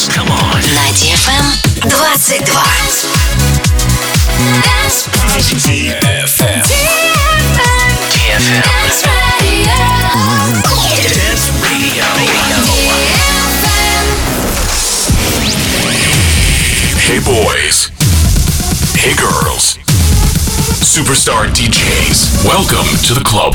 dance. Come on. На DFM 22. Dance DFM. DFM. Dance Radio. Hey boys. Hey girls. Superstar DJs. Welcome to the club.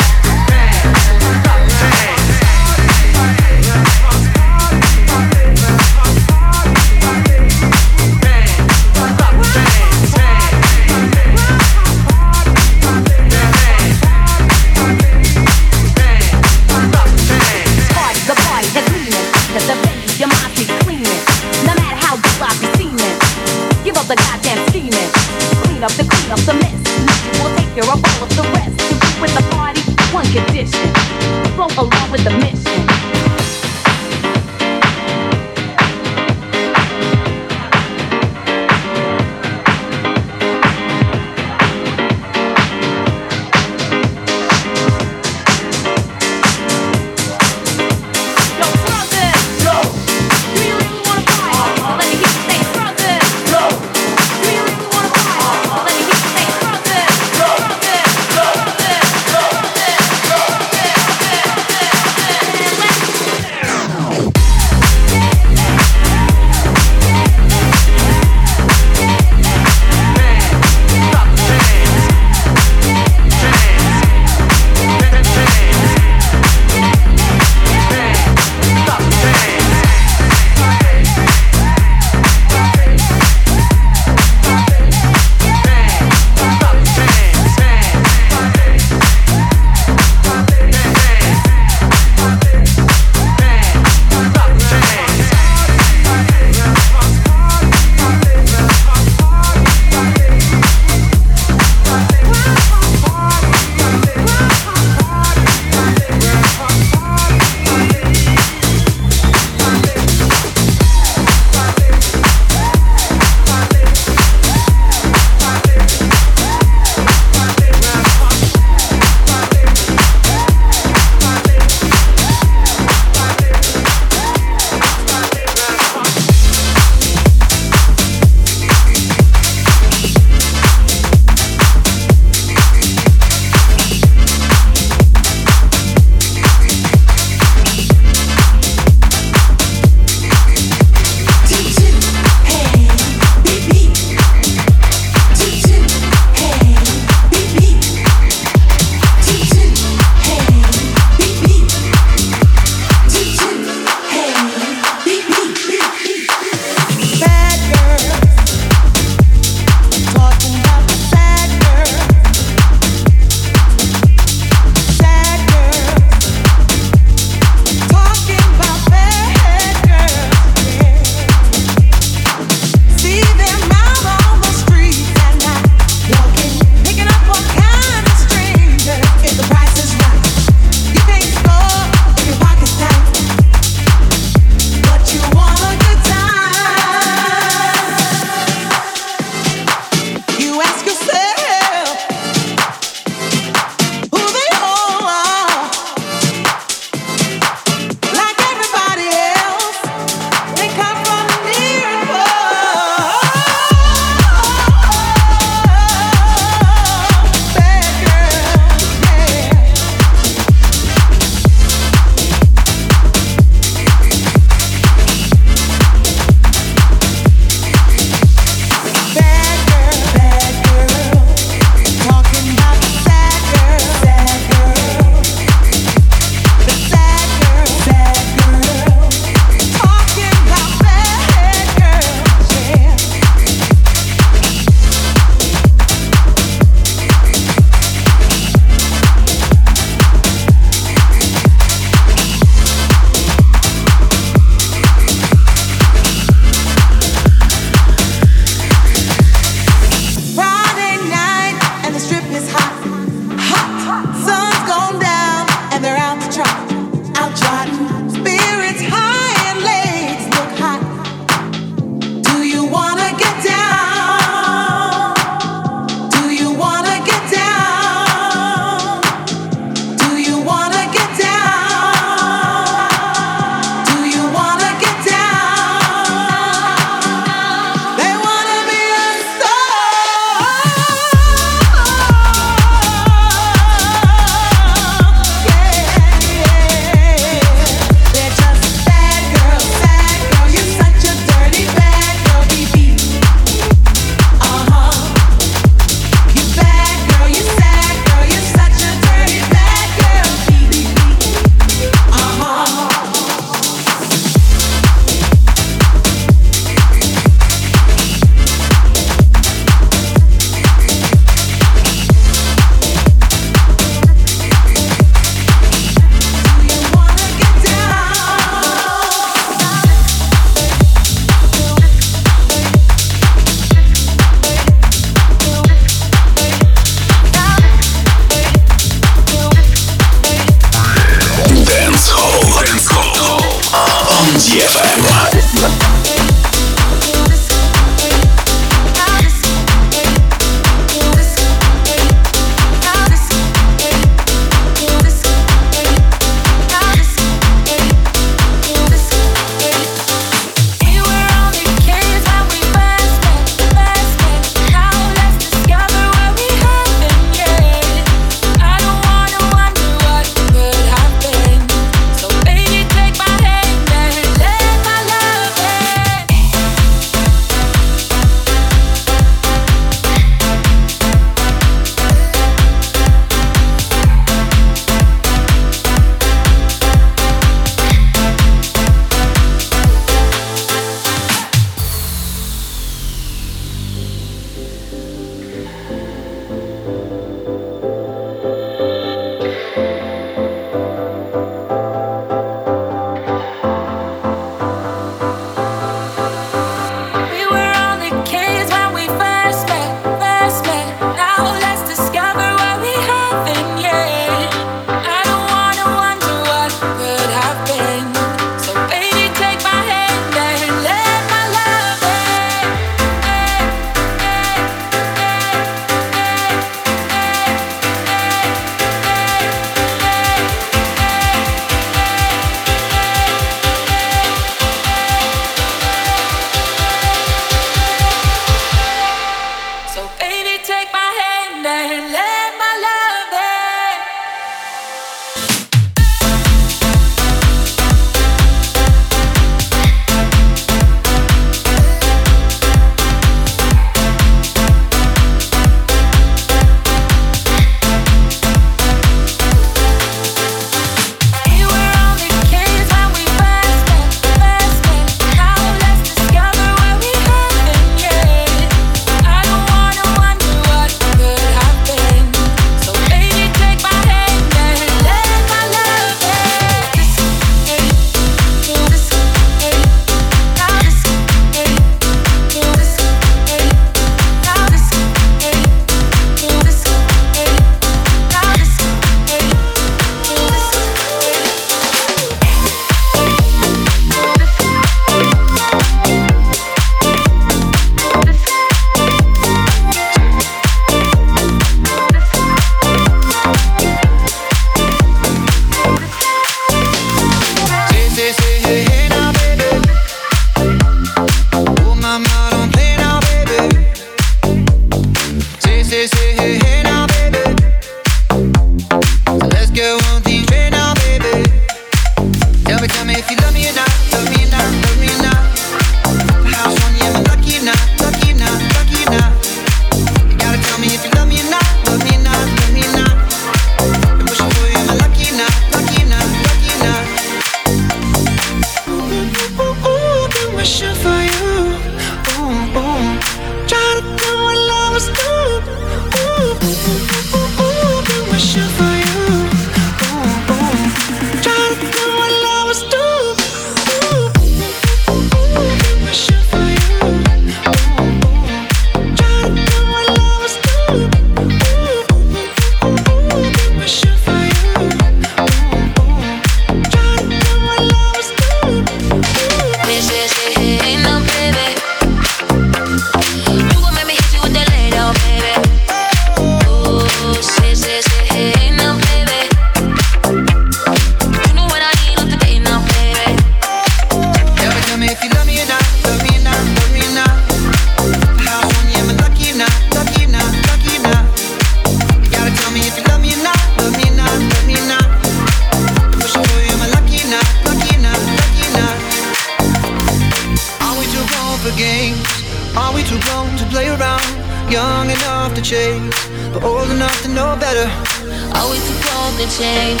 change.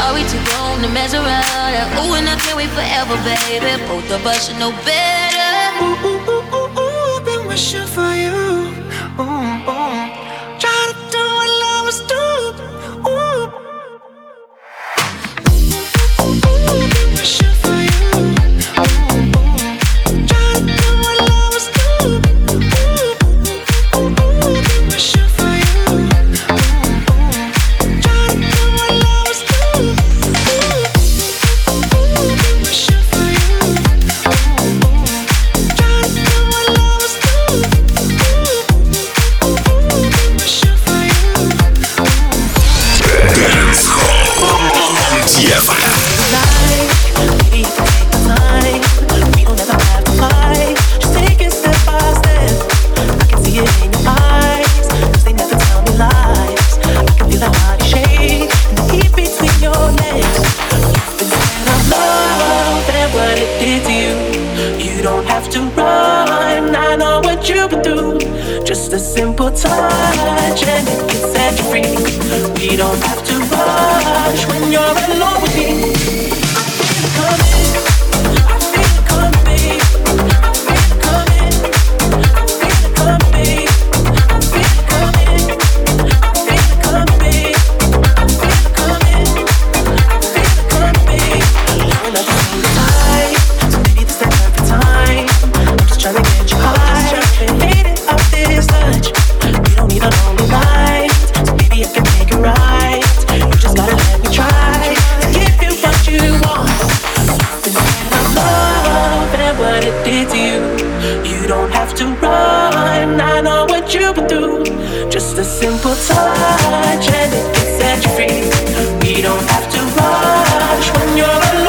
Are we too grown to mess around? Ooh, and I can't wait forever, baby. Both of us should know better. Ooh, ooh, ooh, ooh, ooh, I've been wishing for you. Ooh, ooh. don't have to run. I know what you've been through. Just a simple touch and it can set you free. We don't have to rush when you're alone.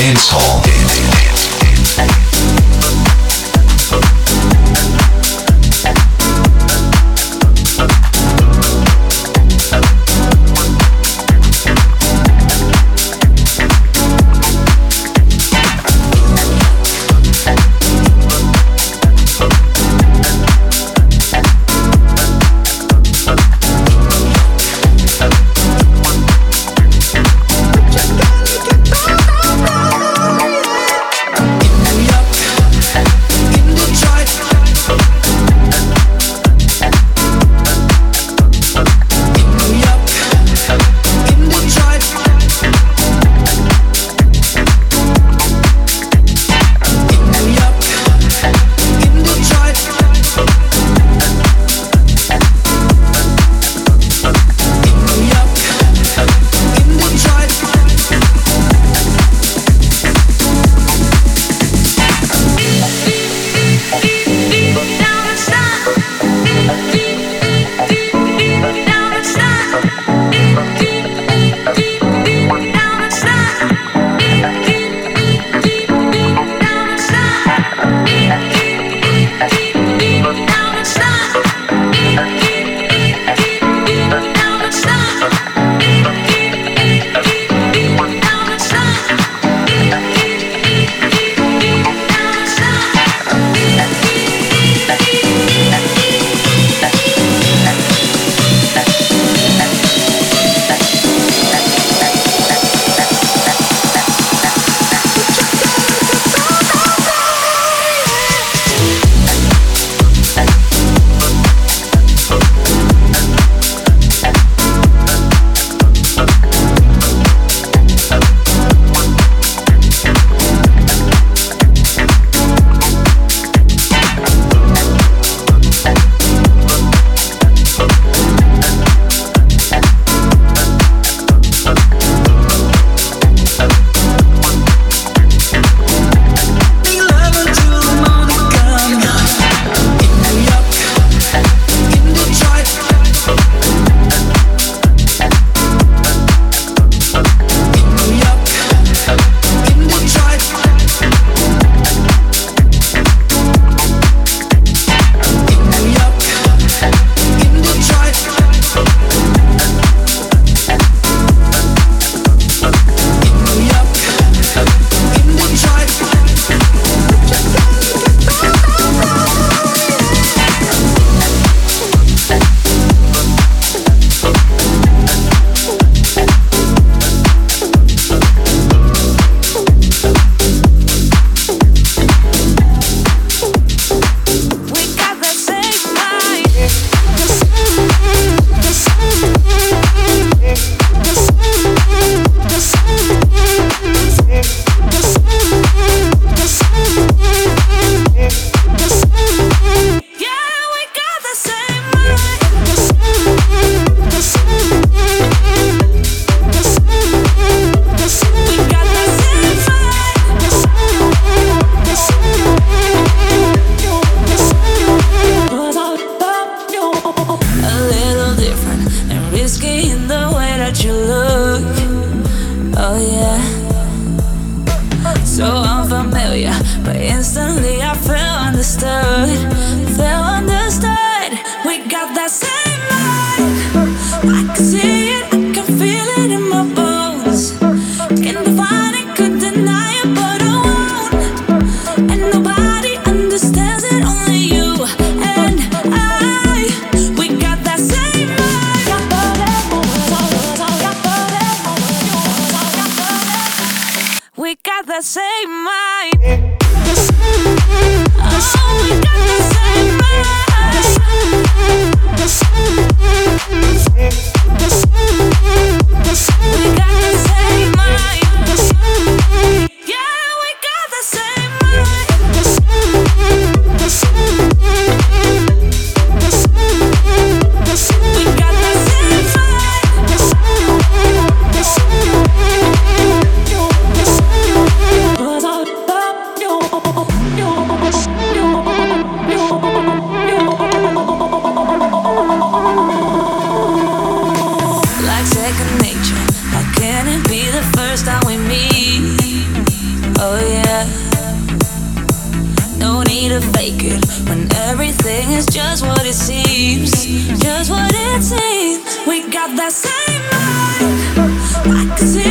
Dance Hall. See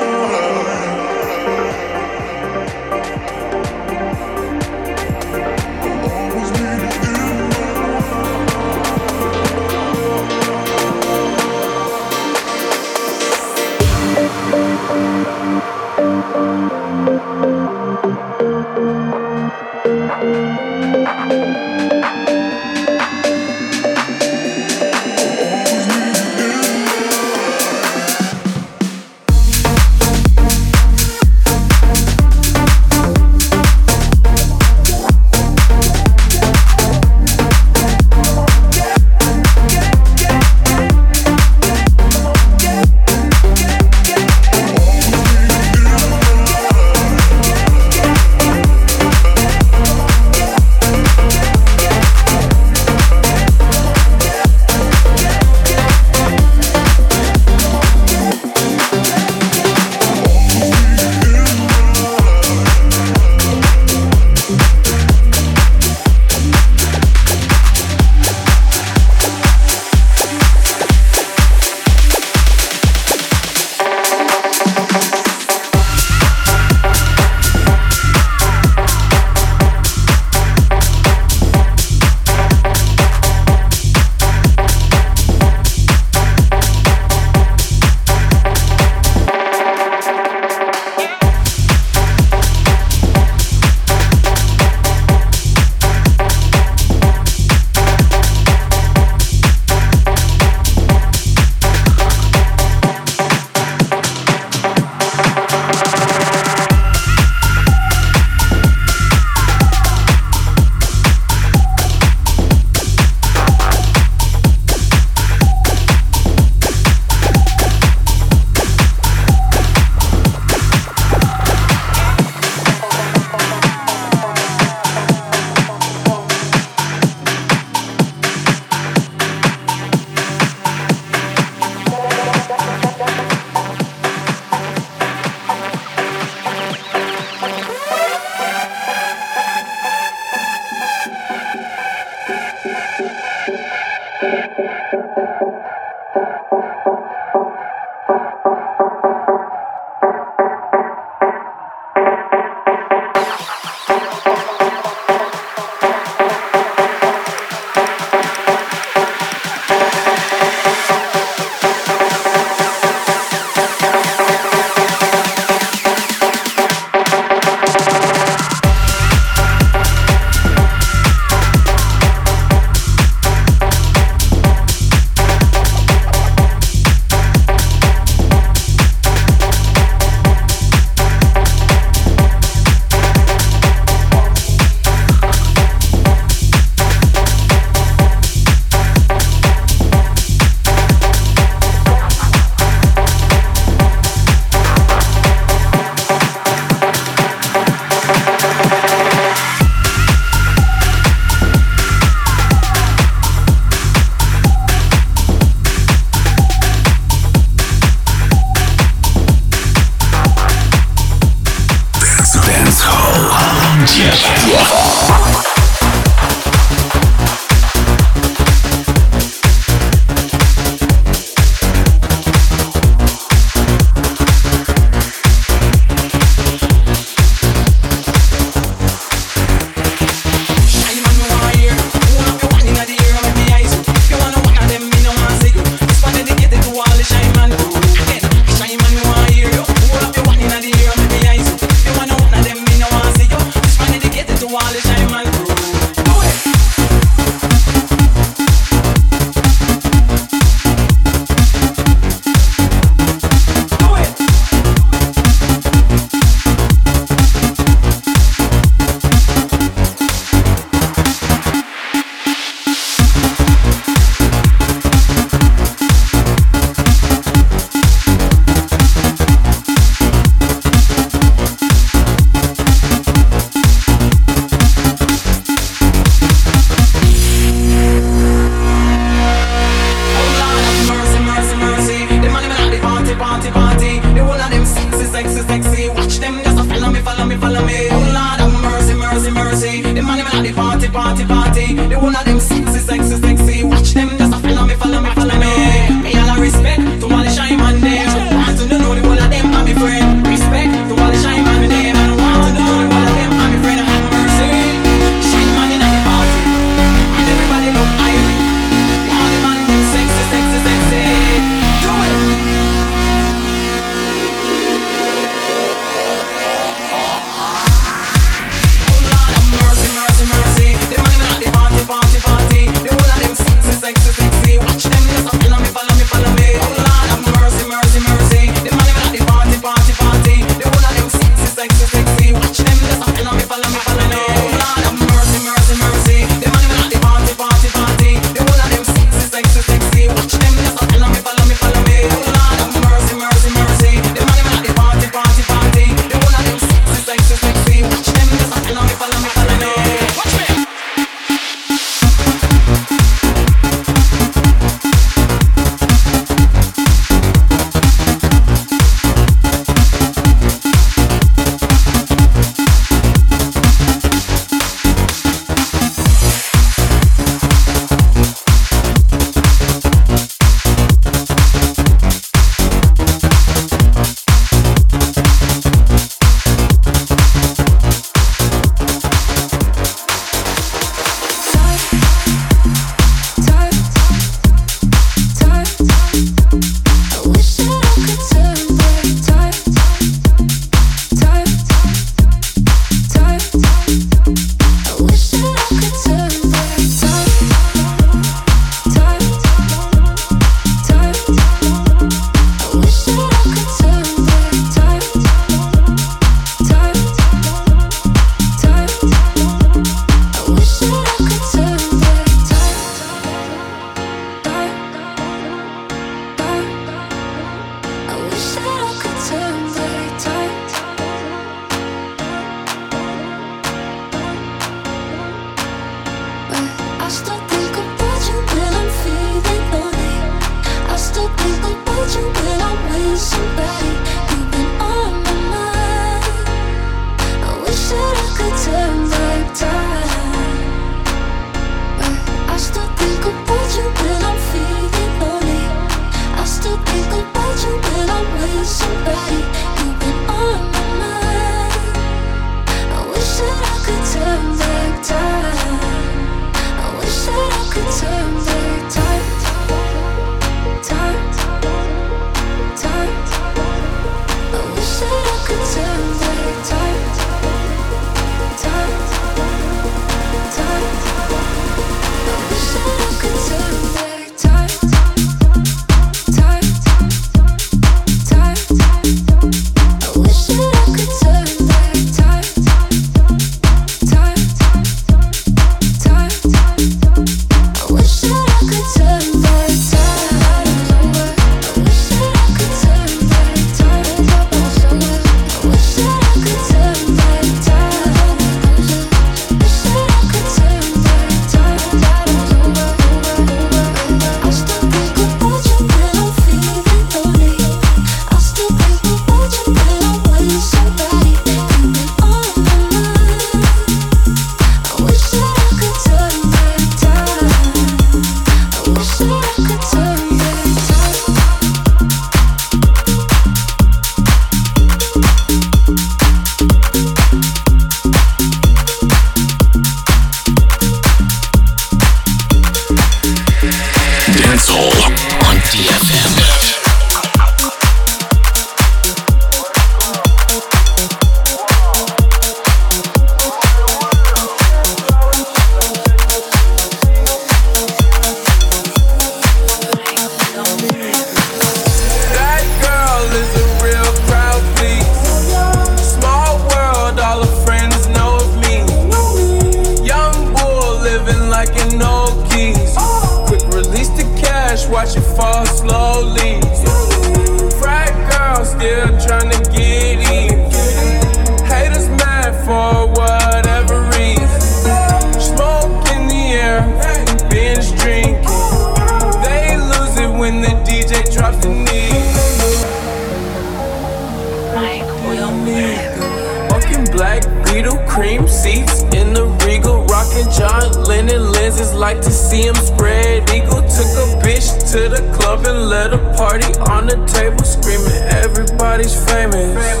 table, screaming, everybody's famous.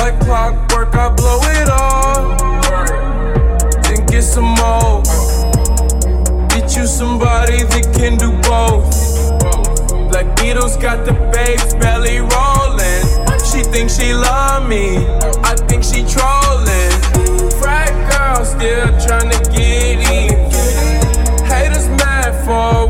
Like clockwork, I blow it all. Then get some more. Get you somebody that can do both. Black Beatles got the babes belly rolling. She thinks she love me, I think she trolling. Frat girl still trying to get in. Haters mad for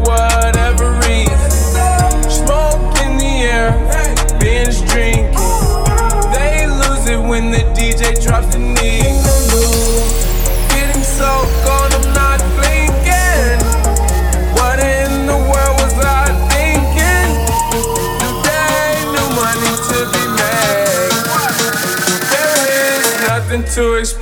to explain.